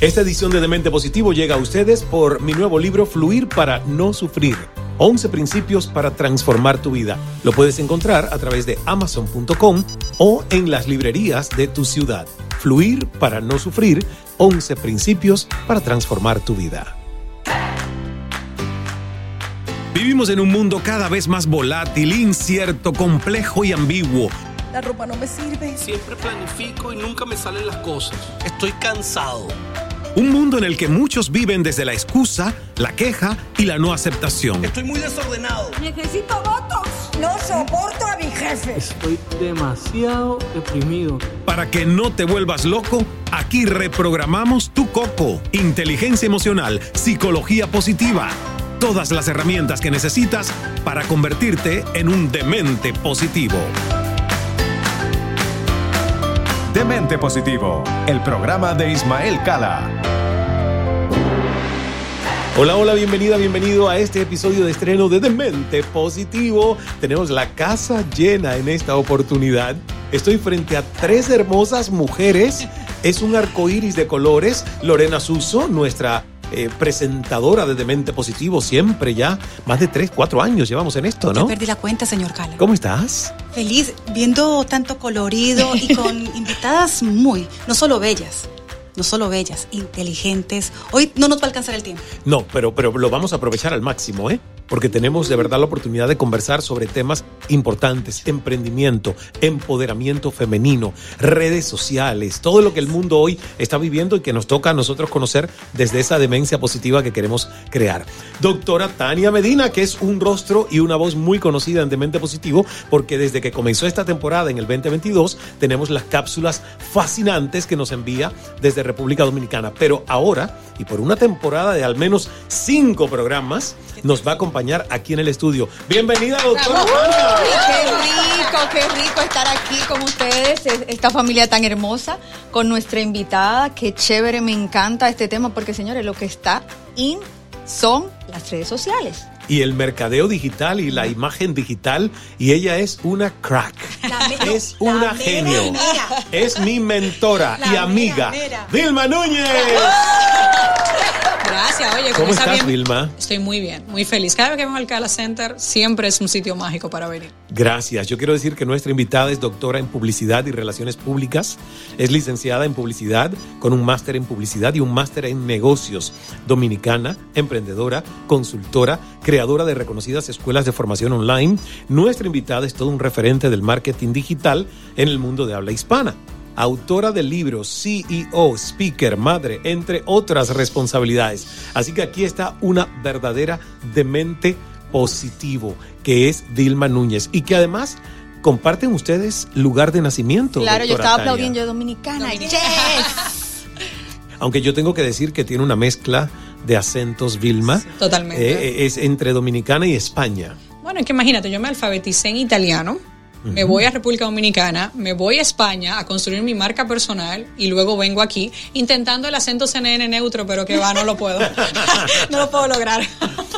Esta edición de Demente Positivo llega a ustedes por mi nuevo libro Fluir para no sufrir. 11 principios para transformar tu vida. Lo puedes encontrar a través de amazon.com o en las librerías de tu ciudad. Fluir para no sufrir. 11 principios para transformar tu vida. Vivimos en un mundo cada vez más volátil, incierto, complejo y ambiguo. La ropa no me sirve. Siempre planifico y nunca me salen las cosas. Estoy cansado. Un mundo en el que muchos viven desde la excusa, la queja y la no aceptación. Estoy muy desordenado. Necesito votos. No soporto a mi jefe. Estoy demasiado deprimido. Para que no te vuelvas loco, aquí reprogramamos tu coco. Inteligencia emocional, psicología positiva. Todas las herramientas que necesitas para convertirte en un demente positivo. Demente Positivo, el programa de Ismael Cala. Hola, hola, bienvenida, bienvenido a este episodio de estreno de Demente Positivo. Tenemos la casa llena en esta oportunidad. Estoy frente a tres hermosas mujeres. Es un arco iris de colores. Lorena Suso, nuestra eh, presentadora de Demente Positivo, siempre ya. Más de tres, cuatro años llevamos en esto, Ya ¿no? perdí la cuenta, señor Cala. ¿Cómo estás? Feliz viendo tanto colorido y con invitadas muy, no solo bellas, no solo bellas, inteligentes. Hoy no nos va a alcanzar el tiempo. No, pero, pero lo vamos a aprovechar al máximo, ¿eh? Porque tenemos de verdad la oportunidad de conversar sobre temas importantes, emprendimiento, empoderamiento femenino, redes sociales, todo lo que el mundo hoy está viviendo y que nos toca a nosotros conocer desde esa demencia positiva que queremos crear. Doctora Tania Medina, que es un rostro y una voz muy conocida en Demente Positivo, porque desde que comenzó esta temporada en el 2022 tenemos las cápsulas fascinantes que nos envía desde República Dominicana. Pero ahora, y por una temporada de al menos cinco programas, nos va a acompañar aquí en el estudio. Bienvenida, doctora. Qué rico, qué rico estar aquí con ustedes, es- esta familia tan hermosa, con nuestra invitada. Qué chévere, me encanta este tema porque, señores, lo que está in son las redes sociales. Y el mercadeo digital y la imagen digital, y ella es una crack. es una genio. Es mi mentora y amiga, Vilma Núñez. Gracias, oye, ¿Cómo estás, bien- Vilma? Estoy muy bien, muy feliz. Cada vez que vengo al Cala Center, siempre es un sitio mágico para venir. Gracias. Yo quiero decir que nuestra invitada es doctora en publicidad y relaciones públicas. Es licenciada en publicidad con un máster en publicidad y un máster en negocios. Dominicana, emprendedora, consultora, creadora de reconocidas escuelas de formación online. Nuestra invitada es todo un referente del marketing digital en el mundo de habla hispana. Autora del libro CEO, speaker, madre, entre otras responsabilidades. Así que aquí está una verdadera demente positivo, que es Dilma Núñez, y que además comparten ustedes lugar de nacimiento. claro, yo estaba aplaudiendo yo dominicana. Yes. Aunque yo tengo que decir que tiene una mezcla de acentos, Vilma. Totalmente. Eh, es entre Dominicana y España. Bueno, es que imagínate, yo me alfabeticé en italiano, me voy a República Dominicana, me voy a España a construir mi marca personal y luego vengo aquí intentando el acento CNN neutro, pero que va, no lo puedo. no lo puedo lograr.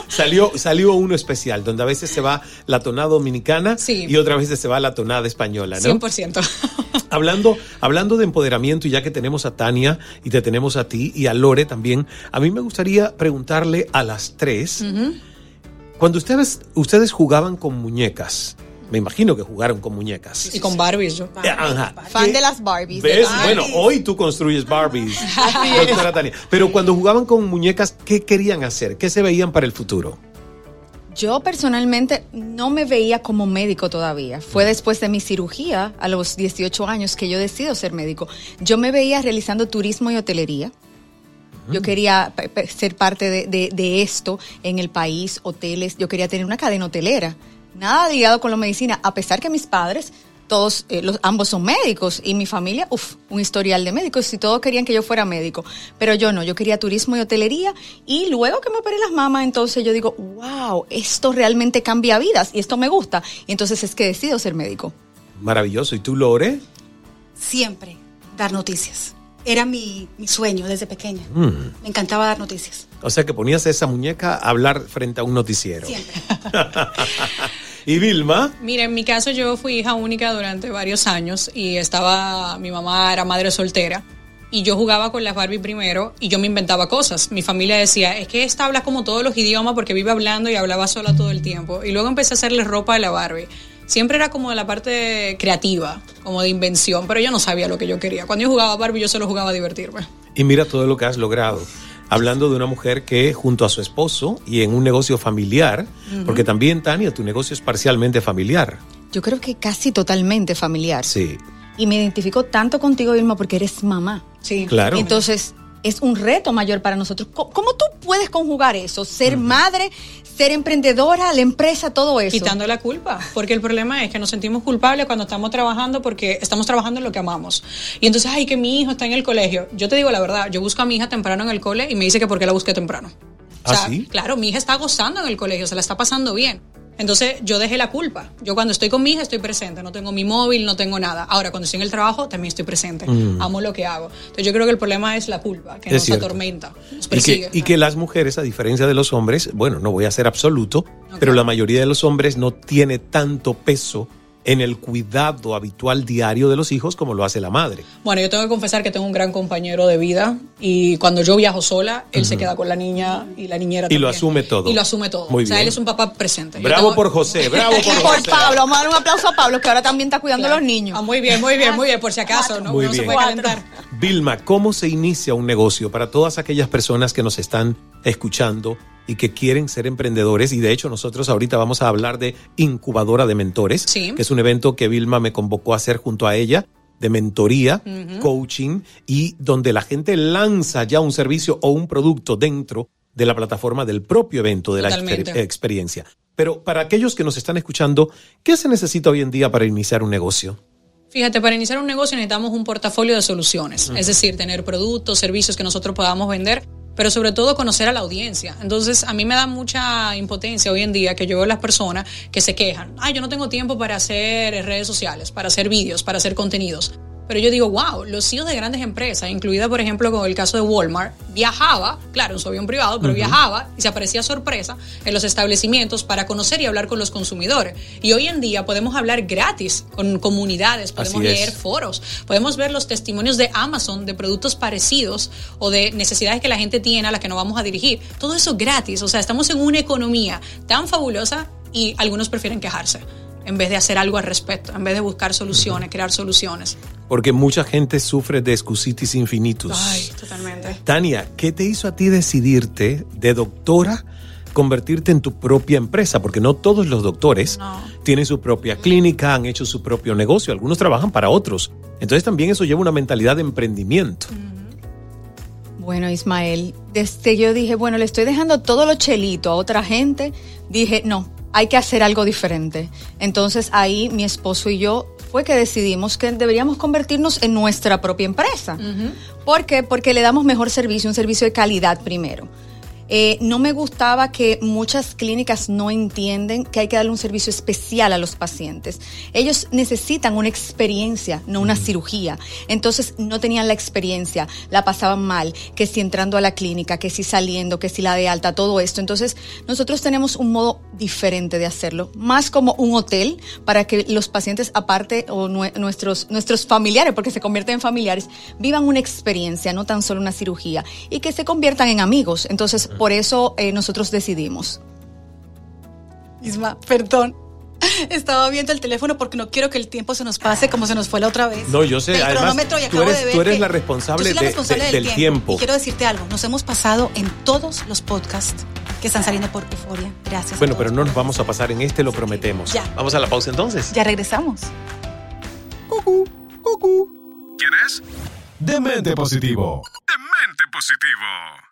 Salió, salió uno especial, donde a veces se va la tonada dominicana Sí. y otras veces se va la tonada española, ¿no? 100%. Hablando, hablando de empoderamiento, y ya que tenemos a Tania y te tenemos a ti y a Lore también, a mí me gustaría preguntarle a las tres, cuando ustedes, ustedes jugaban con muñecas, me imagino que jugaron con muñecas. Y con Barbies yo. Eh, ajá. Fan ¿Qué- de las Barbies. ¿Ves? Barbies. Bueno, hoy tú construyes Barbies, doctora Tania. Pero cuando jugaban con muñecas, ¿qué querían hacer? ¿Qué se veían para el futuro? Yo personalmente no me veía como médico todavía. Fue después de mi cirugía, a los 18 años, que yo decido ser médico. Yo me veía realizando turismo y hotelería. Yo quería pe- pe- ser parte de, de- de esto en el país, hoteles. Yo quería tener una cadena hotelera. Nada ligado con la medicina, a pesar que mis padres todos, eh, los, ambos son médicos y mi familia, uff, un historial de médicos y todos querían que yo fuera médico, pero yo no, yo quería turismo y hotelería y luego que me operé las mamas, entonces yo digo, wow, esto realmente cambia vidas y esto me gusta y entonces es que decido ser médico. Maravilloso. ¿Y tú, Lore? Siempre dar noticias. Era mi, mi sueño desde pequeña. Mm. Me encantaba dar noticias. O sea que ponías esa muñeca a hablar frente a un noticiero. Siempre. ¿Y Vilma? Mira, en mi caso yo fui hija única durante varios años y estaba, mi mamá era madre soltera y yo jugaba con las Barbie primero y yo me inventaba cosas. Mi familia decía, es que esta habla como todos los idiomas porque vive hablando y hablaba sola todo el tiempo. Y luego empecé a hacerle ropa a la Barbie. Siempre era como de la parte creativa, como de invención, pero yo no sabía lo que yo quería. Cuando yo jugaba Barbie yo solo jugaba a divertirme. Y mira todo lo que has logrado. Hablando de una mujer que junto a su esposo y en un negocio familiar, porque también, Tania, tu negocio es parcialmente familiar. Yo creo que casi totalmente familiar. Sí. Y me identifico tanto contigo, Vilma, porque eres mamá. Sí. Claro. Entonces, es un reto mayor para nosotros. ¿Cómo, cómo tú puedes conjugar eso? Ser madre, ser emprendedora, la empresa, todo eso. Quitando la culpa, porque el problema es que nos sentimos culpables cuando estamos trabajando porque estamos trabajando en lo que amamos. Y entonces, ay, que mi hijo está en el colegio. Yo te digo la verdad, yo busco a mi hija temprano en el cole y me dice que por qué la busqué temprano. O ¿Ah, sea, sí? claro, mi hija está gozando en el colegio, se la está pasando bien. Entonces yo dejé la culpa. Yo cuando estoy con mi hija estoy presente, no tengo mi móvil, no tengo nada. Ahora cuando estoy en el trabajo también estoy presente. Mm. Amo lo que hago. Entonces yo creo que el problema es la culpa, que Es nos cierto. atormenta, nos Y persigue. que, y que las mujeres, a diferencia de los hombres, bueno, no voy a ser absoluto, pero la mayoría de los hombres no tiene tanto peso en el cuidado habitual diario de los hijos como lo hace la madre. Bueno, yo tengo que confesar que tengo un gran compañero de vida y cuando yo viajo sola, él se queda con la niña y la niñera Y lo también. asume todo. Y lo asume todo. Muy o sea, bien. él es un papá presente. Bravo tengo- por José, bravo por Y por José. Pablo, vamos a dar un aplauso a Pablo, que ahora también está cuidando a los niños. Ah, muy bien, muy bien, muy bien, por si acaso, ¿no? Muy Uno se puede calentar. Vilma, ¿cómo se inicia un negocio para todas aquellas personas que nos están escuchando y que quieren ser emprendedores? Y de hecho nosotros ahorita vamos a hablar de incubadora de mentores, Sí. que es un evento que Vilma me convocó a hacer junto a ella de mentoría, coaching y donde la gente lanza ya un servicio o un producto dentro de la plataforma del propio evento, de la exper- experiencia. Pero para aquellos que nos están escuchando, ¿qué se necesita hoy en día para iniciar un negocio? Fíjate, para iniciar un negocio necesitamos un portafolio de soluciones, es decir, tener productos, servicios que nosotros podamos vender, pero sobre todo conocer a la audiencia. Entonces, a mí me da mucha impotencia hoy en día que yo veo las personas que se quejan, ay, yo no tengo tiempo para hacer redes sociales, para hacer vídeos, para hacer contenidos. Pero yo digo, wow, los CEOs de grandes empresas, incluida por ejemplo con el caso de Walmart, viajaba, claro, en su avión privado, pero viajaba y se aparecía sorpresa en los establecimientos para conocer y hablar con los consumidores. Y hoy en día podemos hablar gratis con comunidades, podemos leer foros, podemos ver los testimonios de Amazon de productos parecidos o de necesidades que la gente tiene a las que nos vamos a dirigir. Todo eso gratis, o sea, estamos en una economía tan fabulosa y algunos prefieren quejarse en vez de hacer algo al respecto, en vez de buscar soluciones, crear soluciones. Porque mucha gente sufre de excusitis infinitus. Ay, totalmente. Tania, ¿qué te hizo a ti decidirte de doctora convertirte en tu propia empresa? Porque no todos los doctores tienen su propia clínica, han hecho su propio negocio, algunos trabajan para otros. Entonces también eso lleva una mentalidad de emprendimiento. Bueno, Ismael, desde yo dije, bueno, le estoy dejando todo lo chelito a otra gente, dije, no, hay que hacer algo diferente. Entonces ahí mi esposo y yo fue que decidimos que deberíamos convertirnos en nuestra propia empresa. ¿Por qué? Porque le damos mejor servicio, un servicio de calidad primero. Eh, no me gustaba que muchas clínicas no entienden que hay que darle un servicio especial a los pacientes. Ellos necesitan una experiencia, no una cirugía. Entonces no tenían la experiencia, la pasaban mal, que si entrando a la clínica, que si saliendo, que si la de alta, todo esto. Entonces nosotros tenemos un modo diferente de hacerlo, más como un hotel para que los pacientes aparte o nue- nuestros, nuestros familiares, porque se convierten en familiares, vivan una experiencia, no tan solo una cirugía, y que se conviertan en amigos. Entonces, por eso eh, nosotros decidimos. Isma, perdón. Estaba viendo el teléfono porque no quiero que el tiempo se nos pase como se nos fue la otra vez. No, yo sé, El además cronómetro y tú acabo eres, de ver tú eres que la yo responsable, soy la de- responsable de- del, del tiempo. tiempo. Y quiero decirte algo, nos hemos pasado en todos los podcasts que están saliendo por Euforia. Gracias. Bueno, pero no nos vamos a pasar en este, lo prometemos. Ya. Vamos a la pausa entonces. Ya regresamos. ¿Quién es? Demente Positivo. Demente Positivo.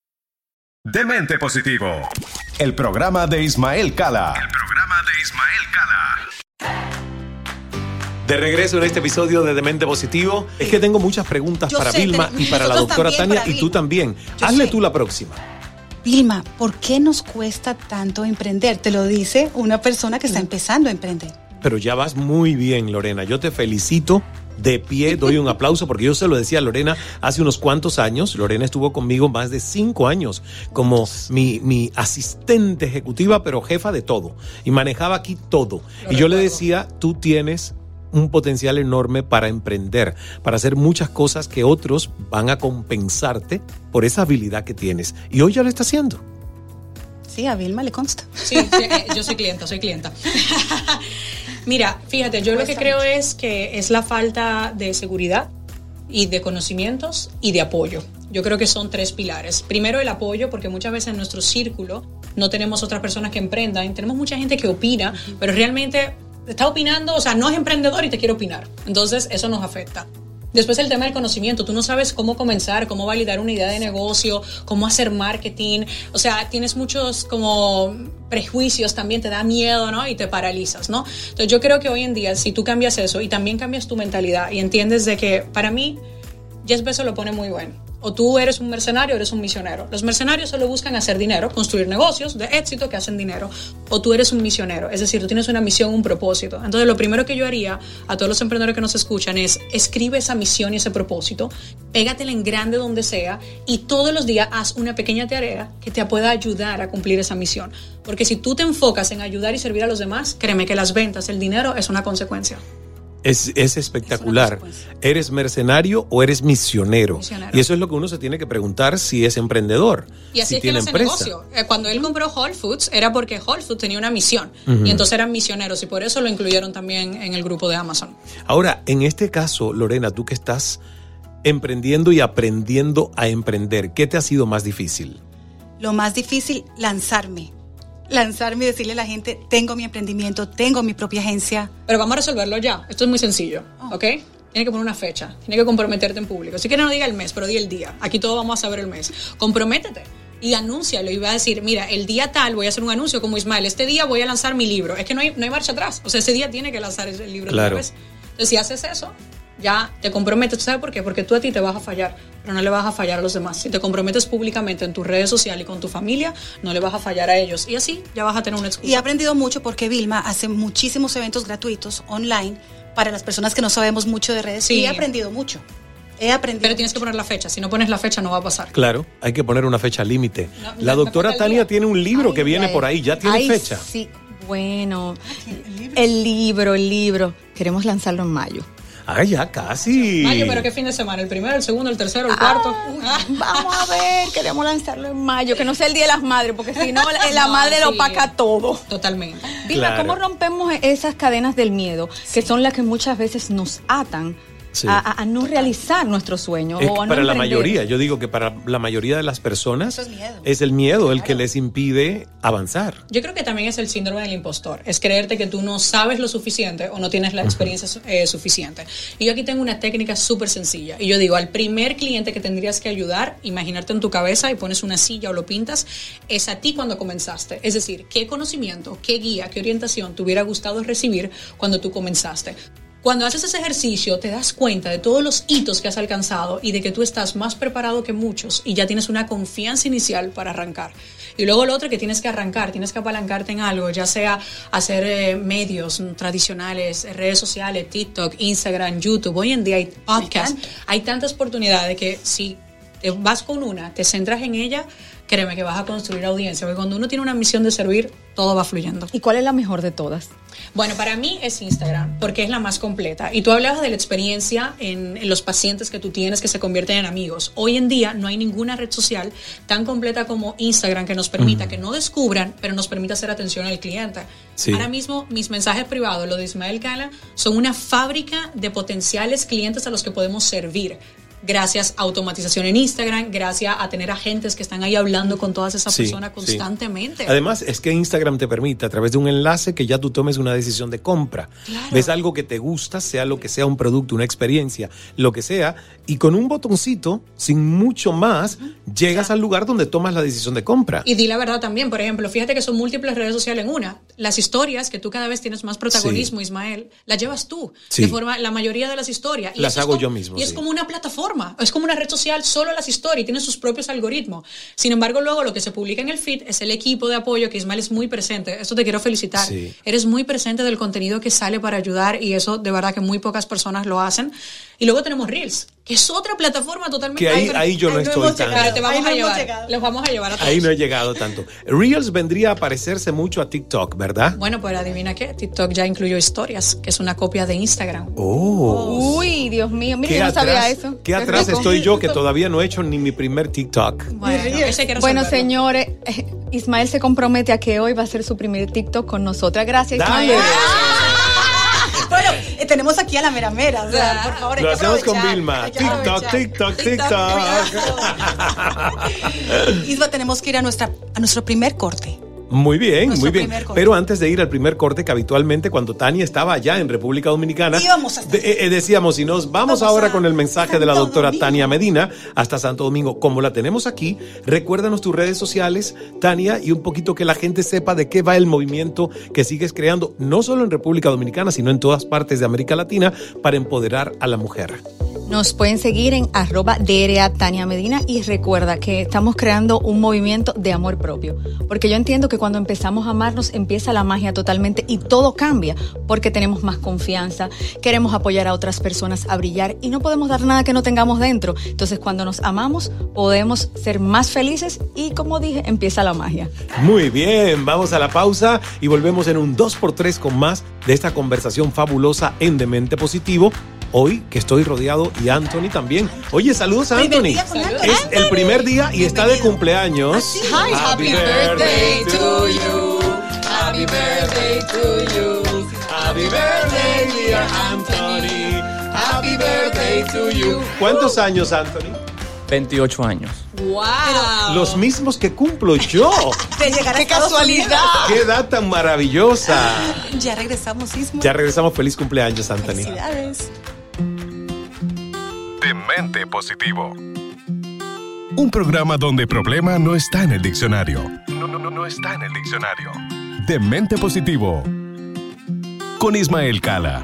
Demente Positivo, el programa de Ismael Cala. El programa de Ismael Cala. De regreso en este episodio de Demente Positivo, es que tengo muchas preguntas Yo para sé, Vilma y para la doctora Tania y tú también. Yo Hazle sé. tú la próxima. Vilma, ¿por qué nos cuesta tanto emprender? Te lo dice una persona que está empezando a emprender. Pero ya vas muy bien, Lorena. Yo te felicito. De pie, doy un aplauso porque yo se lo decía a Lorena hace unos cuantos años. Lorena estuvo conmigo más de cinco años como mi, mi asistente ejecutiva, pero jefa de todo. Y manejaba aquí todo. y yo le decía, tú tienes un potencial enorme para emprender, para hacer muchas cosas que otros van a compensarte por esa habilidad que tienes. Y hoy ya lo está haciendo. Sí, a Vilma le consta. Sí, sí, eh, yo soy clienta, soy clienta. Mira, fíjate, yo lo que creo es que es la falta de seguridad y de conocimientos y de apoyo. Yo creo que son tres pilares. Primero el apoyo, porque muchas veces en nuestro círculo no tenemos otras personas que emprendan, tenemos mucha gente que opina, pero realmente está opinando, o sea, no es emprendedor y te quiere opinar. Entonces eso nos afecta. Después el tema del conocimiento, tú no sabes cómo comenzar, cómo validar una idea de negocio, cómo hacer marketing, o sea, tienes muchos como prejuicios también, te da miedo, ¿no? Y te paralizas, ¿no? Entonces yo creo que hoy en día, si tú cambias eso y también cambias tu mentalidad y entiendes de que para mí, Jeff Bezos lo pone muy bueno. O tú eres un mercenario eres un misionero. Los mercenarios solo buscan hacer dinero, construir negocios de éxito que hacen dinero. O tú eres un misionero, es decir, tú tienes una misión, un propósito. Entonces, lo primero que yo haría a todos los emprendedores que nos escuchan es escribe esa misión y ese propósito, pégatela en grande donde sea y todos los días haz una pequeña tarea que te pueda ayudar a cumplir esa misión. Porque si tú te enfocas en ayudar y servir a los demás, créeme que las ventas, el dinero es una consecuencia. Es, es espectacular. ¿Eres mercenario o eres misionero? Misionero. Y eso es lo que uno se tiene que preguntar si es emprendedor. Y así si es que él tiene hace empresa. negocio. Eh, Cuando él compró Whole Foods era porque Whole Foods tenía una misión. Y entonces eran misioneros y por eso lo incluyeron también en el grupo de Amazon. Ahora, en este caso, Lorena, tú que estás emprendiendo y aprendiendo a emprender, ¿qué te ha sido más difícil? Lo más difícil, lanzarme. Lanzarme y decirle a la gente, tengo mi emprendimiento, tengo mi propia agencia. Pero vamos a resolverlo ya. Esto es muy sencillo, ¿ok? Tienes que poner una fecha, tienes que comprometerte en público. Si quieres no diga el mes, pero di el día. Aquí todos vamos a saber el mes. Comprométete y anúncialo y va a decir, mira, el día tal voy a hacer un anuncio como Ismael, este día voy a lanzar mi libro. Es que no hay, no hay marcha atrás. O sea, ese día tiene que lanzar el libro Claro. Entonces, si haces eso, ya te comprometes. ¿Tú sabes por qué? Porque tú a ti te vas a fallar, pero no le vas a fallar a los demás. Si te comprometes públicamente en tus redes sociales y con tu familia, no le vas a fallar a ellos. Y así ya vas a tener una excusa. Y he aprendido mucho porque Vilma hace muchísimos eventos gratuitos online para las personas que no sabemos mucho de redes. Sí. Y he aprendido mucho. He aprendido. Pero tienes que poner la fecha. Si no pones la fecha, no va a pasar. Claro, hay que poner una fecha límite. la doctora el Tania tiene un libro que viene por ahí, ya tiene Ay, fecha. Sí, bueno. El libro, el libro. Queremos lanzarlo en mayo. Ah, ya casi. Mayo, pero ¿qué fin de semana? ¿El primero, el segundo, el tercero, el cuarto? Ah. Vamos a ver, queremos lanzarlo en mayo, que no sea el Día de las Madres, porque si no, la, la No, madre lo opaca todo. Totalmente. Vilma, Claro. ¿cómo rompemos esas cadenas del miedo, que son las que muchas veces nos atan Sí. a, no realizar nuestro sueño Es o que a no para la mayoría, yo digo que para la mayoría de las personas es, el miedo el que les impide avanzar. Yo creo que también es el síndrome del impostor. Es creerte que tú no sabes lo suficiente o no tienes la experiencia eh, suficiente. Y yo aquí tengo una técnica súper sencilla. Y yo digo, al primer cliente que tendrías que ayudar, imaginarte en tu cabeza y pones una silla o lo pintas, es a ti cuando comenzaste. Es decir, qué conocimiento, qué guía, qué orientación te hubiera gustado recibir cuando tú comenzaste. Cuando haces ese ejercicio te das cuenta de todos los hitos que has alcanzado y de que tú estás más preparado que muchos y ya tienes una confianza inicial para arrancar. Y luego lo otro que tienes que arrancar, tienes que apalancarte en algo, ya sea hacer eh, medios tradicionales, redes sociales, TikTok, Instagram, YouTube. Hoy en día hay podcasts, hay tantas oportunidades que si te vas con una, te centras en ella, créeme que vas a construir audiencia. Porque cuando uno tiene una misión de servir, todo va fluyendo. ¿Y cuál es la mejor de todas? Bueno, para mí es Instagram, porque es la más completa. Y tú hablabas de la experiencia en, en los pacientes que tú tienes que se convierten en amigos. Hoy en día no hay ninguna red social tan completa como Instagram que nos permita que no descubran, pero nos permita hacer atención al cliente. Sí. Ahora mismo mis mensajes privados, lo de Ismael Cala, son una fábrica de potenciales clientes a los que podemos servir. Gracias a automatización en Instagram, gracias a tener agentes que están ahí hablando con todas esas Sí, personas sí. constantemente. Además, es que Instagram te permite, a través de un enlace, que ya tú tomes una decisión de compra. Ves algo que te gusta, sea lo que sea, un producto, una experiencia, lo que sea, y con un botoncito, sin mucho más, llegas al lugar donde tomas la decisión de compra. Y di la verdad también, por ejemplo, fíjate que son múltiples redes sociales en una. Las historias, que tú cada vez tienes más protagonismo, Ismael, las llevas tú. Sí. De forma, la mayoría de las historias. Las hago como- yo mismo, Y es como una plataforma, es como una red social, solo las historias, y tiene sus propios algoritmos. Sin embargo, luego lo que se publica en el feed es el equipo de apoyo que Ismael es muy presente. Eso te quiero felicitar. Sí. Eres muy presente del contenido que sale para ayudar y eso de verdad que muy pocas personas lo hacen. Y luego tenemos Reels, que es otra plataforma totalmente Que ahí- ahí yo no estoy hemos tan- llegado, Pero te vamos Ahí no a hemos llevar. llegado. Los vamos a llevar a todos. Ahí no he llegado tanto. Reels vendría a parecerse mucho a TikTok, ¿verdad? Bueno, pues adivina qué, TikTok ya incluyó historias, que es una copia de Instagram. Oh. Uy, Dios mío, mira, ¿Qué yo no sabía eso. qué atrás estoy yo que todavía no he hecho ni mi primer TikTok? Bueno, Bueno, señores, eh, Ismael se compromete a que hoy va a ser su primer TikTok con nosotras. Gracias, Dale. Ismael. Bueno, eh, tenemos aquí a la mera mera. O sea, por favor, hay Lo que hacemos con Vilma. TikTok. TikTok, TikTok. Isma, tenemos que ir a, nuestra, a nuestro primer corte. Muy bien, Nuestro muy bien. Pero antes de ir al primer corte, que habitualmente cuando Tania estaba allá en República Dominicana, de- eh, eh, decíamos, y nos vamos, Vamos ahora a con el mensaje de la doctora Domingo. Tania Medina hasta Santo Domingo. Como la tenemos aquí, recuérdanos tus redes sociales, Tania, y un poquito que la gente sepa de qué va el movimiento que sigues creando, no solo en República Dominicana, sino en todas partes de América Latina, para empoderar a la mujer. Nos pueden seguir en arroba DRA Tania Medina y recuerda que estamos creando un movimiento de amor propio. Porque yo entiendo que cuando empezamos a amarnos empieza la magia totalmente y todo cambia porque tenemos más confianza, queremos apoyar a otras personas a brillar y no podemos dar nada que no tengamos dentro. Entonces cuando nos amamos podemos ser más felices y como dije, empieza la magia. Muy bien, vamos a la pausa y volvemos en un 2x3 con más de esta conversación fabulosa en Demente Positivo. Hoy que estoy rodeado y Anthony también. Oye, saludos a Anthony. Es el primer día y está de cumpleaños. Hi, happy birthday to you. Happy birthday to you. Happy birthday, dear Anthony. Happy birthday to you. ¿Cuántos años, Anthony? 28 años. ¡Wow! Los mismos que cumplo yo. De llegar a ¡Qué Estados casualidad! ¡Qué edad tan maravillosa! Ya regresamos, Isma. Ya regresamos. Feliz cumpleaños, Anthony. Felicidades. Demente Positivo. Un programa donde problema no está en el diccionario. No, no, no, no está en el diccionario. Demente Positivo. Con Ismael Cala.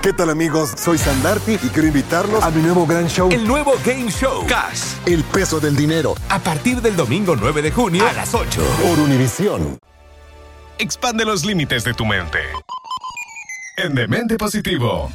¿Qué tal amigos? Soy Sandarti y quiero invitarlos a mi nuevo gran show. El nuevo Game Show Cash. El peso del dinero. A partir del domingo 9 de junio a las 8. Por Univisión. Expande los límites de tu mente. En Demente Positivo.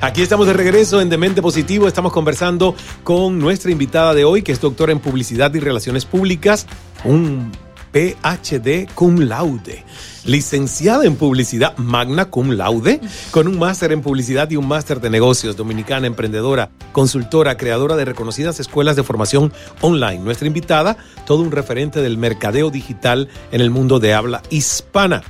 Aquí estamos de regreso en Demente Positivo. Estamos conversando con nuestra invitada de hoy, que es doctora en Publicidad y Relaciones Públicas, un PhD cum laude, licenciada en Publicidad magna cum laude, con un máster en Publicidad y un máster de negocios, dominicana, emprendedora, consultora, creadora de reconocidas escuelas de formación online. Nuestra invitada, todo un referente del mercadeo digital en el mundo de habla hispana.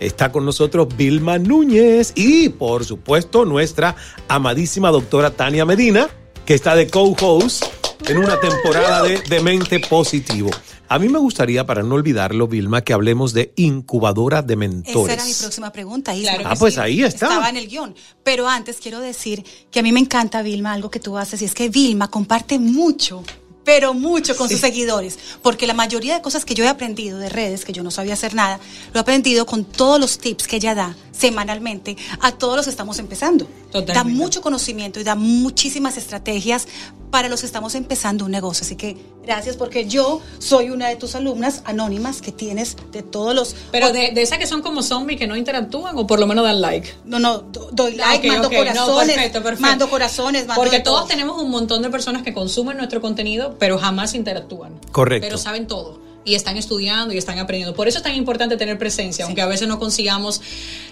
Está con nosotros Vilma Núñez y, por supuesto, nuestra amadísima doctora Tania Medina, que está de co-host en una temporada de Demente Positivo. A mí me gustaría, para no olvidarlo, Vilma, que hablemos de incubadora de mentores. Esa era mi próxima pregunta. Isma. ah, pues ahí está. Estaba en el guion. Pero antes quiero decir que a mí me encanta, Vilma, algo que tú haces, y es que Vilma comparte mucho pero mucho con sus seguidores, porque la mayoría de cosas que yo he aprendido de redes, que yo no sabía hacer nada, lo he aprendido con todos los tips que ella da semanalmente a todos los que estamos empezando. Da mucho conocimiento y da muchísimas estrategias para los que estamos empezando un negocio. Así que gracias porque yo soy una de tus alumnas anónimas que tienes de todos los... Pero de, de esas que son como zombies que no interactúan o por lo menos dan like. No, no, do- doy like, mando no, corazones, perfecto, perfecto. mando corazones, mando Porque todo. todos tenemos un montón de personas que consumen nuestro contenido, pero jamás interactúan. Correcto. Pero saben todo. Y están estudiando y están aprendiendo. Por eso es tan importante tener presencia, aunque a veces no consigamos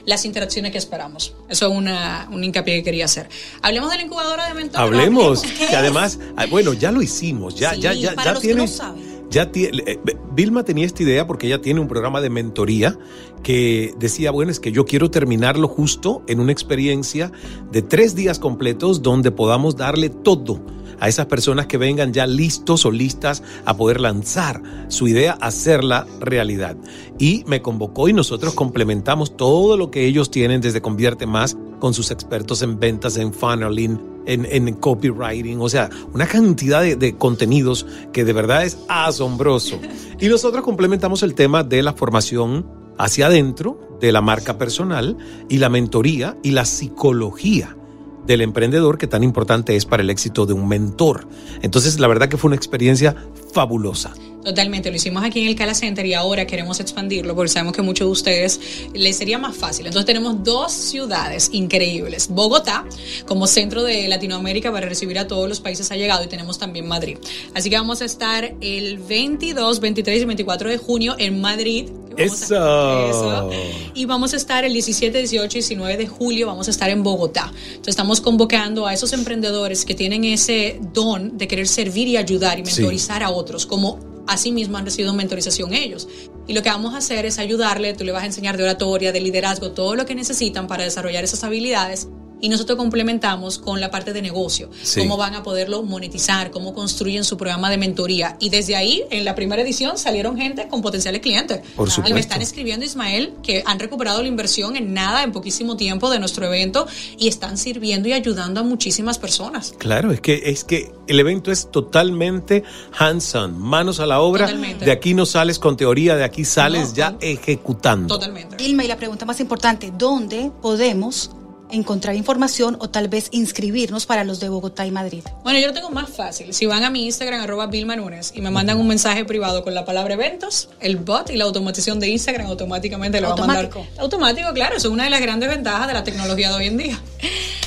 las interacciones que esperamos. Eso es una, un hincapié que quería hacer. Hablemos de la incubadora de mentores. Hablemos, ¿Qué que además, ah, bueno, ya lo hicimos, ya, Sí, ya, ya, para ya los que tiene. no saben. Ya tiene, eh, Vilma tenía esta idea porque ella tiene un programa de mentoría que decía, bueno, es que yo quiero terminarlo justo en una experiencia de tres días completos donde podamos darle todo a esas personas que vengan ya listos o listas a poder lanzar su idea, hacerla realidad. Y me convocó y nosotros complementamos todo lo que ellos tienen desde Convierte Más con sus expertos en ventas, en funneling, en, copywriting, o sea, una cantidad de, de contenidos que de verdad es asombroso. Y nosotros complementamos el tema de la formación hacia adentro, de la marca personal y la mentoría y la psicología del emprendedor que tan importante es para el éxito de un mentor. Entonces, la verdad que fue una experiencia fabulosa. Totalmente, lo hicimos aquí en el Cala Center y ahora queremos expandirlo porque sabemos que muchos de ustedes les sería más fácil. Entonces tenemos dos ciudades increíbles. Bogotá como centro de Latinoamérica para recibir a todos los países allegados y tenemos también Madrid. Así que vamos a estar el 22, 23 y 24 de junio en Madrid. Eso. Eso. Y vamos a estar el 17, 18 y 19 de julio, vamos a estar en Bogotá. Entonces estamos convocando a esos emprendedores que tienen ese don de querer servir y ayudar y Sí. mentorizar a otros, como asimismo han recibido mentorización ellos. Y lo que vamos a hacer es ayudarle, tú le vas a enseñar de oratoria, de liderazgo, todo lo que necesitan para desarrollar esas habilidades. Y nosotros complementamos con la parte de negocio, Sí. cómo van a poderlo monetizar, cómo construyen su programa de mentoría. Y desde ahí, en la primera edición, salieron gente con potenciales clientes. Por Y supuesto. me están escribiendo, Ismael, que han recuperado la inversión en nada, en poquísimo tiempo de nuestro evento y están sirviendo y ayudando a muchísimas personas. Claro, es que, es que el evento es totalmente hands-on, manos a la obra. Totalmente. De aquí no sales con teoría, de aquí sales ya ejecutando. Totalmente. Vilma, y la pregunta más importante, ¿dónde podemos encontrar información o tal vez inscribirnos para los de Bogotá y Madrid? Bueno, yo lo tengo más fácil. Si van a mi Instagram, arroba Vilma Núñez, y me mandan un mensaje privado con la palabra eventos, el bot y la automatización de Instagram automáticamente lo va a Automático. mandar. Automático, claro. Eso es una de las grandes ventajas de la tecnología de hoy en día.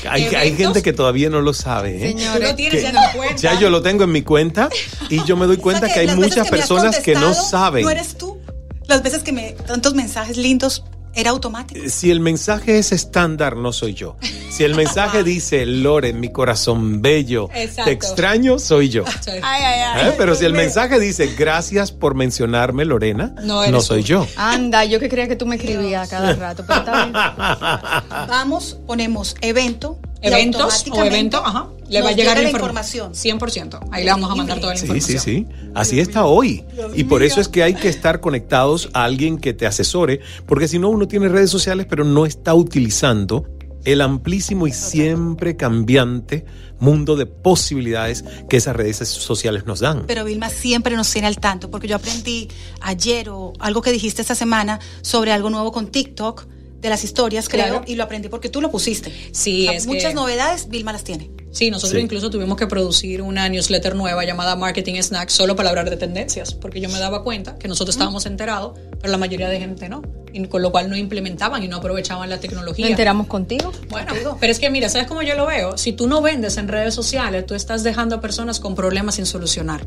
Hay, hay gente que todavía no lo sabe. ¿eh? Tú lo tienes Que ya en la cuenta. ya yo lo tengo en mi cuenta y yo me doy cuenta O sea que hay las veces muchas has personas que no saben. No eres tú. Las veces que me tantos mensajes lindos era automático. Si el mensaje es estándar, no soy yo. Si el mensaje dice, Lore, mi corazón bello, Exacto. te extraño, soy yo. Ay, ¿Eh? Pero si el mensaje dice, gracias por mencionarme, Lorena, No soy tú. yo. Anda, yo que creía que tú me escribías cada rato, pero está bien. Vamos, ponemos evento. Eventos o evento, ajá. Le va a llegar llega la información. 100%. Ahí le vamos a mandar toda la Sí, información. sí, sí. Así está hoy. Y por eso es que hay que estar conectados a alguien que te asesore, porque si no, uno tiene redes sociales, pero no está utilizando el amplísimo y siempre cambiante mundo de posibilidades que esas redes sociales nos dan. Pero Vilma siempre nos tiene al tanto, porque yo aprendí ayer o algo que dijiste esta semana sobre algo nuevo con TikTok, de las historias, creo, Claro. y lo aprendí porque tú lo pusiste. Sí, O sea, es Muchas que- novedades, Vilma las tiene. Sí, nosotros Sí. incluso tuvimos que producir una newsletter nueva llamada Marketing Snacks solo para hablar de tendencias, porque yo me daba cuenta que nosotros estábamos enterados, pero la mayoría de gente no, y con lo cual no implementaban y no aprovechaban la tecnología. ¿Nos enteramos contigo? Bueno, pero es que mira, ¿sabes cómo yo lo veo? Si tú no vendes en redes sociales, tú estás dejando a personas con problemas sin solucionar.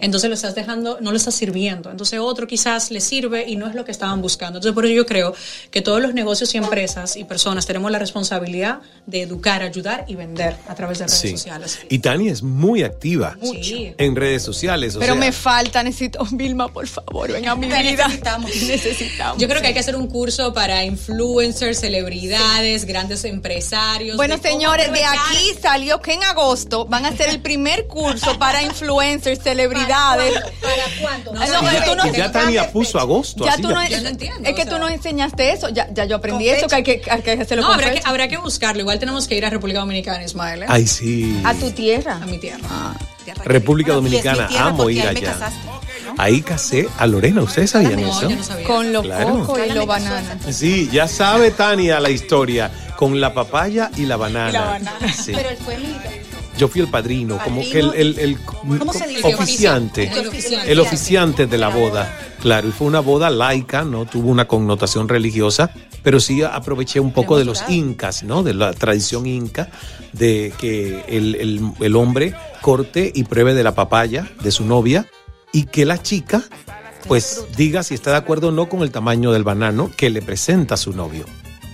Entonces lo estás dejando, no lo estás sirviendo. Entonces otro quizás le sirve y no es lo que estaban buscando. Entonces por eso yo creo que todos los negocios y empresas y personas tenemos la responsabilidad de educar, ayudar y vender a través de redes Sí. sociales. Y Tania es muy activa en redes sociales. o Pero sea, me falta, necesito, Vilma, por favor, ven a mi vida. necesitamos. Necesitamos. Yo creo que hay que hacer un curso para influencers, celebridades, grandes empresarios. Bueno, de señores, de aquí salió que en agosto van a hacer el primer curso para influencers, celebridades. ¿Para cuándo? No, ya, tú no- ya Tania puso agosto. Ya así tú no. Yo no entiendo, es que o tú sea. no enseñaste eso. Ya, ya yo aprendí eso, que hay que, hay que hacerlo No, con habrá que, habrá que buscarlo. Igual tenemos que ir a República Dominicana, Ismael. ¿eh? Ay, sí. A tu tierra. A mi tierra. Tierra República Bueno, y Dominicana, tierra amo ir allá. casaste, Ahí casé a Lorena, ¿ustedes sabían No, eso? yo no sabía. Con los Claro. cocos y los bananas. Sí, ya sabe Tania la historia, con la papaya y la banana. Sí. Pero él fue mi Yo fui el padrino, como que el, el- el- ¿Cómo se dice? oficiante, El oficiante. el oficiante de la boda. Claro, y fue una boda laica, no tuvo una connotación religiosa, pero sí aproveché un poco de los incas, ¿no? De la tradición inca, de que el, el- el hombre corte y pruebe de la papaya de su novia y que la chica, pues diga si está de acuerdo o no con el tamaño del banano que le presenta a su novio.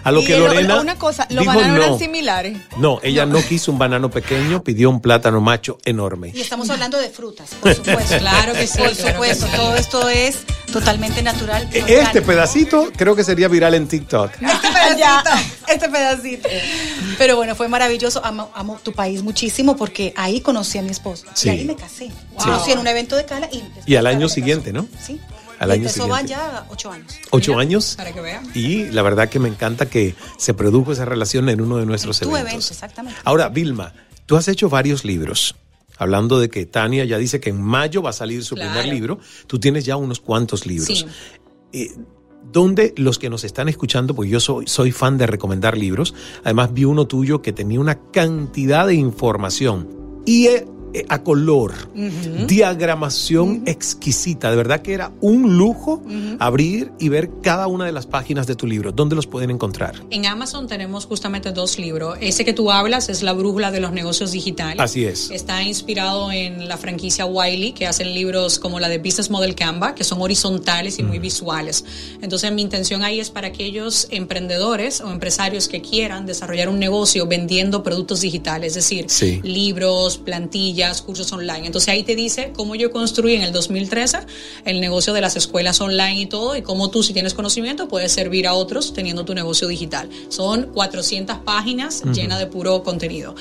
A lo Y que Lorena una cosa, los dijo bananos no. eran similares. No, ella no. quiso un banano pequeño, pidió un plátano macho enorme. Y estamos hablando de frutas, por supuesto. Claro que sí, Por claro supuesto, sí. todo esto es totalmente natural. y Este orgánico. pedacito creo que sería viral en TikTok. Este pedacito, este pedacito. Pero bueno, fue maravilloso. Amo, amo tu país muchísimo porque ahí conocí a mi esposo. Sí. Y ahí me casé. Conocí en un evento de Cala y Y al año siguiente, ¿no? Sí. Al Y año van siguiente. ya ocho años. Ocho años. Para que vean. Y la verdad que me encanta que se produjo esa relación en uno de nuestros Tu eventos. evento, exactamente. Ahora, Vilma, tú has hecho varios libros. Hablando de que Tania ya dice que en mayo va a salir su Claro. primer libro, tú tienes ya unos cuantos libros. Sí. Eh, ¿Dónde los que nos están escuchando, porque yo soy, soy fan de recomendar libros, además vi uno tuyo que tenía una cantidad de información y eh, a color, diagramación exquisita, de verdad que era un lujo abrir y ver cada una de las páginas de tu libro. ¿Dónde los pueden encontrar? En Amazon tenemos justamente dos libros. Ese que tú hablas es La Brújula de los Negocios Digitales. Así es. Está inspirado en la franquicia Wiley, que hacen libros como la de Business Model Canva, que son horizontales y muy visuales. Entonces, mi intención ahí es para aquellos emprendedores o empresarios que quieran desarrollar un negocio vendiendo productos digitales, es decir, Sí. libros, plantillas, cursos online. Entonces, ahí te dice cómo yo construí en el 2013 el negocio de las escuelas online y todo, y cómo tú, si tienes conocimiento, puedes servir a otros teniendo tu negocio digital. Son 400 páginas Ujú. llenas de puro contenido.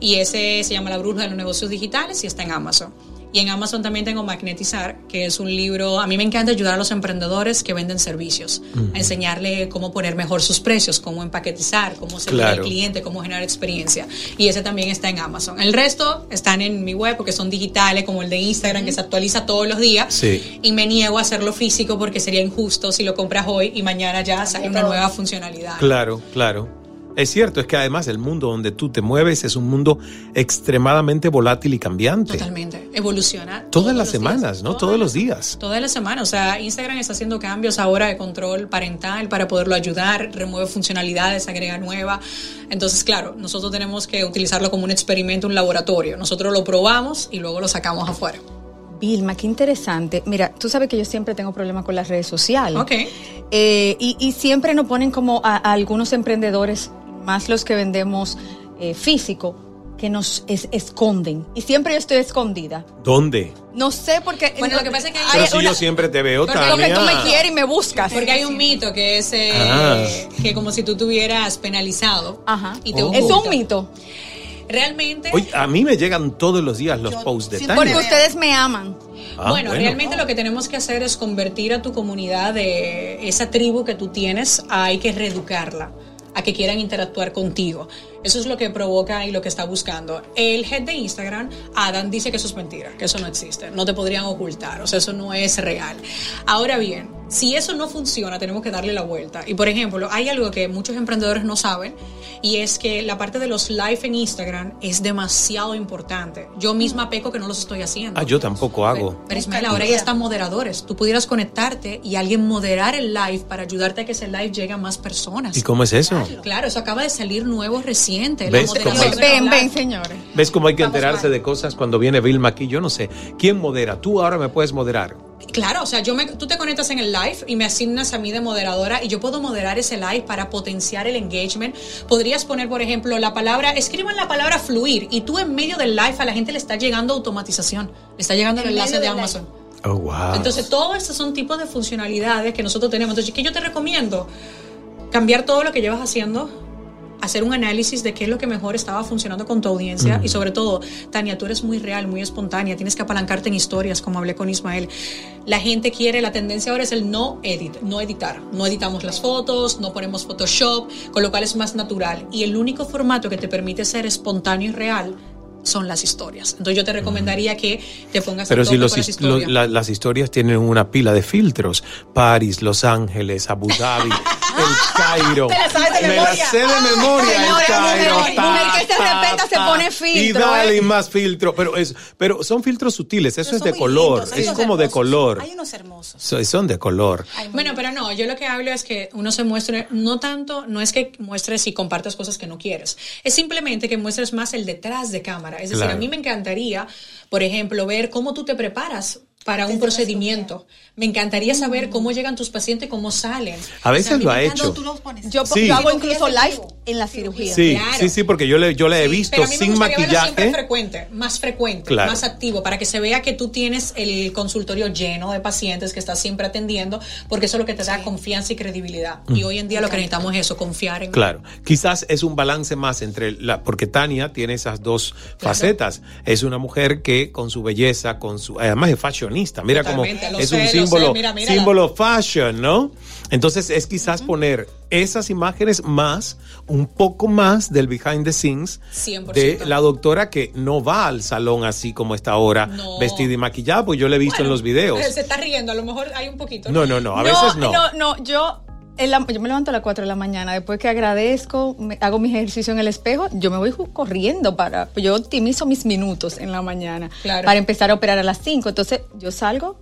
Y ese se llama La Bruja de los Negocios Digitales y está en Amazon. Y en Amazon también tengo Magnetizar, que es un libro, a mí me encanta ayudar a los emprendedores que venden servicios, a enseñarle cómo poner mejor sus precios, cómo empaquetizar, cómo servir Claro. al cliente, cómo generar experiencia. Y ese también está en Amazon. El resto están en mi web porque son digitales, como el de Instagram, que se actualiza todos los días. Sí. Y me niego a hacerlo físico porque sería injusto si lo compras hoy y mañana ya sale una nueva funcionalidad. Claro, claro. Es cierto, es que además el mundo donde tú te mueves es un mundo extremadamente volátil y cambiante. Totalmente. Evoluciona. Todas las semanas, ¿no? Todos los días. Toda la semana, o sea, Instagram está haciendo cambios ahora de control parental para poderlo ayudar, remueve funcionalidades, agrega nuevas. Entonces, claro, nosotros tenemos que utilizarlo como un experimento, un laboratorio. Nosotros lo probamos y luego lo sacamos afuera. Vilma, qué interesante. Mira, tú sabes que yo siempre tengo problemas con las redes sociales. Ok. Eh, y, y siempre nos ponen como a, a algunos emprendedores, más los que vendemos eh, físico, que nos es- esconden. Y siempre yo estoy escondida. ¿Dónde? No sé por qué. Bueno, lo que pasa es que hay Pero si una- yo siempre te veo, Porque Porque tú me Tania. quieres y me buscas. Porque hay un mito que es eh, Ah. que como si tú tuvieras penalizado Ajá. y te Oh. Es un mito. Realmente, Oye, a mí me llegan todos los días los posts de Tania. Porque ustedes me aman. Ah, bueno, realmente lo que tenemos que hacer es convertir a tu comunidad de esa tribu que tú tienes, a hay que reeducarla, a que quieran interactuar contigo. Eso es lo que provoca y lo que está buscando. El head de Instagram, Adam, dice que eso es mentira, que eso no existe, no te podrían ocultar, o sea, eso no es real. Ahora bien, Si eso no funciona, tenemos que darle la vuelta. Y por ejemplo, hay algo que muchos emprendedores no saben y es que la parte de los live en Instagram es demasiado importante. Yo misma peco que no los estoy haciendo. Ah, yo tampoco hago. Pero Ismael, ahora ya están moderadores. Tú pudieras conectarte y alguien moderar el live para ayudarte a que ese live llegue a más personas. ¿Y cómo es eso? Claro, eso acaba de salir nuevo reciente. ¿Ves la cómo del Ven, ven, señores. ¿Ves cómo hay que enterarse de cosas cuando viene Vilma aquí? Yo no sé. ¿Quién modera? Tú ahora me puedes moderar. Claro, o sea, yo me, tú te conectas en el live y me asignas a mí de moderadora y yo puedo moderar ese live para potenciar el engagement. Podrías poner, por ejemplo, la palabra, escriban la palabra fluir y tú en medio del live a la gente le está llegando automatización, le está llegando el En enlace de Amazon. Oh, wow. Entonces, todos estos son tipos de funcionalidades que nosotros tenemos. Entonces, ¿qué yo te recomiendo? Cambiar todo lo que llevas haciendo, hacer un análisis de qué es lo que mejor estaba funcionando con tu audiencia y sobre todo, Tania, tú eres muy real, muy espontánea, tienes que apalancarte en historias, como hablé con Ismael. La gente quiere, la tendencia ahora es el no edit, no editar. No editamos las fotos, no ponemos Photoshop, con lo cual es más natural. Y el único formato que te permite ser espontáneo y real son las historias. Entonces yo te recomendaría que te pongas Pero a si los con las his- lo- historias. la- las historias tienen una pila de filtros. París, Los Ángeles, Abu Dhabi, el Cairo. Te la sabes de Me la memoria. sé de memoria el Cairo. que se respeta se pone filtro, Y dale ¿eh? más filtro. Pero, es, pero son filtros sutiles, eso es de color. lindos, es unos como de hermosos. color. Hay unos hermosos. So- Son de color. Bueno, pero no, yo lo que hablo es que uno se muestre, no tanto, no es que muestres y compartas cosas que no quieres, es simplemente que muestres más el detrás de cámara. Es decir, a mí me encantaría, por ejemplo, ver cómo tú te preparas para un procedimiento. Me encantaría saber cómo llegan tus pacientes, cómo salen. A veces O sea, lo ha hecho. tú los pones. Yo, Sí. yo hago incluso live en la cirugía. Sí, Claro. sí, sí, porque yo le, yo le he visto Pero a mí me sin gustaría verlo siempre maquillaje. frecuente, más frecuente, Claro. más activo, para que se vea que tú tienes el consultorio lleno de pacientes que estás siempre atendiendo, porque eso es lo que te da confianza y credibilidad. Y Mm. hoy en día lo que necesitamos es eso, confiar en Claro, quizás es un balance más entre la, porque Tania tiene esas dos facetas. Es una mujer que con su belleza, con su, además es Mira Totalmente, como lo es sé, un lo símbolo, mira, mírala. símbolo fashion, ¿no? Entonces es quizás poner esas imágenes más, un poco más del behind the scenes 100%. de la doctora que no va al salón así como está ahora, No. vestida y maquillada, pues yo le he visto en los videos. Se está riendo, a lo mejor hay un poquito. No, no, no, a veces no. No, no, yo, la- yo me levanto a las 4 de la mañana, después que agradezco, me- hago mi ejercicio en el espejo, yo me voy corriendo para, yo optimizo mis minutos en la mañana Claro. para empezar a operar a las 5, entonces yo salgo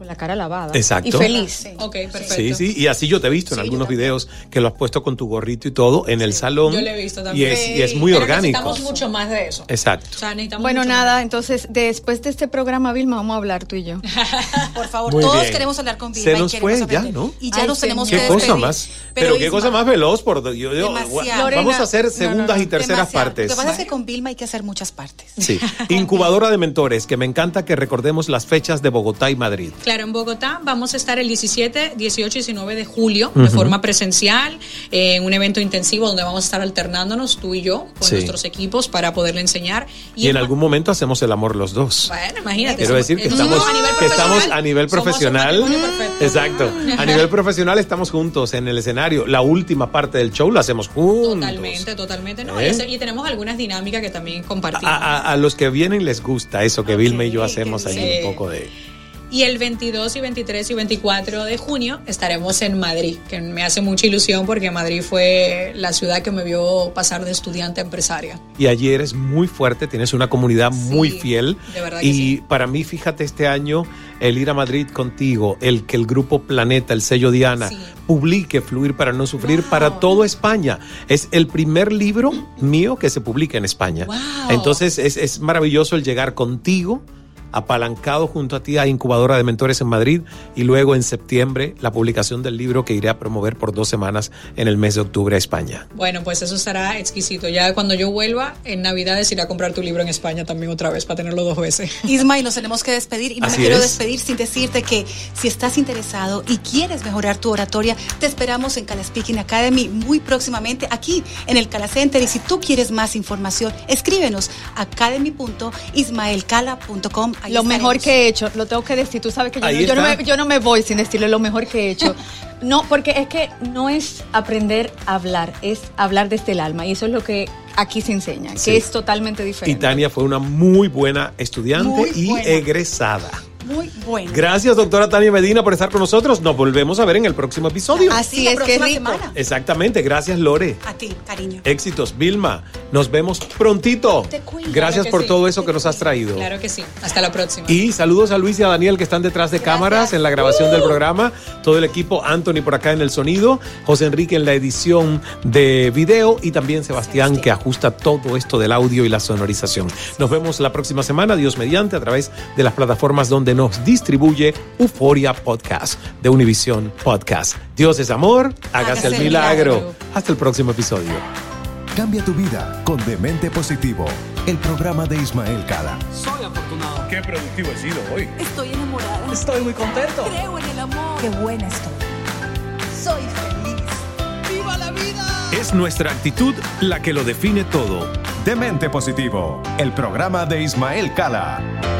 con la cara lavada Exacto. y feliz. Ok, perfecto. Sí, sí, y así yo te he visto en algunos videos que lo has puesto con tu gorrito y todo en el salón. Yo lo he visto Y también. es, y es muy Pero orgánico. Necesitamos mucho más de eso. Exacto. O sea, necesitamos Bueno, nada, entonces después de este programa, Vilma, vamos a hablar tú y yo. Por favor, Muy todos bien. queremos hablar con Vilma Se y nos queremos fue ya. ¿no? Y ya Ay, nos tenemos que Qué cosa más. Pero, qué cosa más veloz. Por, yo- vamos a hacer no, no, segundas no, y terceras demasiado. partes. Lo que pasa es que con Vilma hay que hacer muchas partes. Sí. Incubadora de mentores, que me encanta que recordemos las fechas de Bogotá y Madrid. Claro, en Bogotá vamos a estar el 17, 18 y 19 de julio de forma presencial eh, en un evento intensivo donde vamos a estar alternándonos tú y yo con Sí. nuestros equipos para poderle enseñar. Y en algún momento hacemos el amor los dos. Bueno, imagínate. Quiero decir que Eh, estamos, a nivel que estamos profesional, a nivel. Exacto. A nivel profesional estamos juntos en el escenario. La última parte del show la hacemos juntos. Totalmente, totalmente. No, ¿Eh? y, tenemos algunas dinámicas que también compartimos. A, a- a los que vienen les gusta eso que Vilma y yo hacemos ahí un poco de. Y el 22 y 23 y 24 de junio estaremos en Madrid, que me hace mucha ilusión porque Madrid fue la ciudad que me vio pasar de estudiante a empresaria. Y allí eres muy fuerte, tienes una comunidad muy fiel. de verdad que y para mí, fíjate, este año, el ir a Madrid contigo, el que el grupo Planeta, el sello Diana, publique Fluir para no sufrir para toda España. Es el primer libro mío que se publica en España. Entonces es, es maravilloso el llegar contigo apalancado junto a ti a Incubadora de Mentores en Madrid y luego en septiembre la publicación del libro que iré a promover por dos semanas en el mes de octubre a España. Bueno, pues eso estará exquisito. Ya cuando yo vuelva en Navidades iré a comprar tu libro en España también otra vez para tenerlo dos veces. Isma, y nos tenemos que despedir. Y no Así me quiero es. despedir sin decirte que si estás interesado y quieres mejorar tu oratoria, te esperamos en Cala Speaking Academy muy próximamente aquí en el Cala Center. Y si tú quieres más información, escríbenos a academy.ismaelcala.com. Ahí Lo mejor estaremos. que he hecho, lo tengo que decir, tú sabes que yo, no, yo no está. me, yo no me voy sin decirle lo mejor que he hecho. No, porque es que no es aprender a hablar, es hablar desde el alma y eso es lo que aquí se enseña, Sí. que es totalmente Y diferente. Tania fue una muy buena estudiante Muy y buena. egresada. Muy bueno. Gracias, doctora Tania Medina, por estar con nosotros. Nos volvemos a ver en el próximo episodio. Así es, que rico. Exactamente. Gracias, Lore. A ti, cariño. Éxitos, Vilma. Nos vemos prontito. Gracias Claro que por sí. todo eso que nos has traído. Claro que sí. Hasta la próxima. Y saludos a Luis y a Daniel que están detrás de cámaras en la grabación del programa. Todo el equipo, Anthony por acá en el sonido, José Enrique en la edición de video y también Sebastián que ajusta todo esto del audio y la sonorización. Nos vemos la próxima semana, Dios mediante, a través de las plataformas donde nos distribuye Euforia Podcast de Univision Podcast. Dios es amor, hágase el milagro. Hasta el próximo episodio. Cambia tu vida con Demente Positivo, el programa de Ismael Cala. Soy afortunado. Qué productivo he sido hoy. Estoy enamorada. Estoy muy contento. Creo en el amor. Qué buena estoy. Soy feliz. ¡Viva la vida! Es nuestra actitud la que lo define todo. Demente Positivo, el programa de Ismael Cala.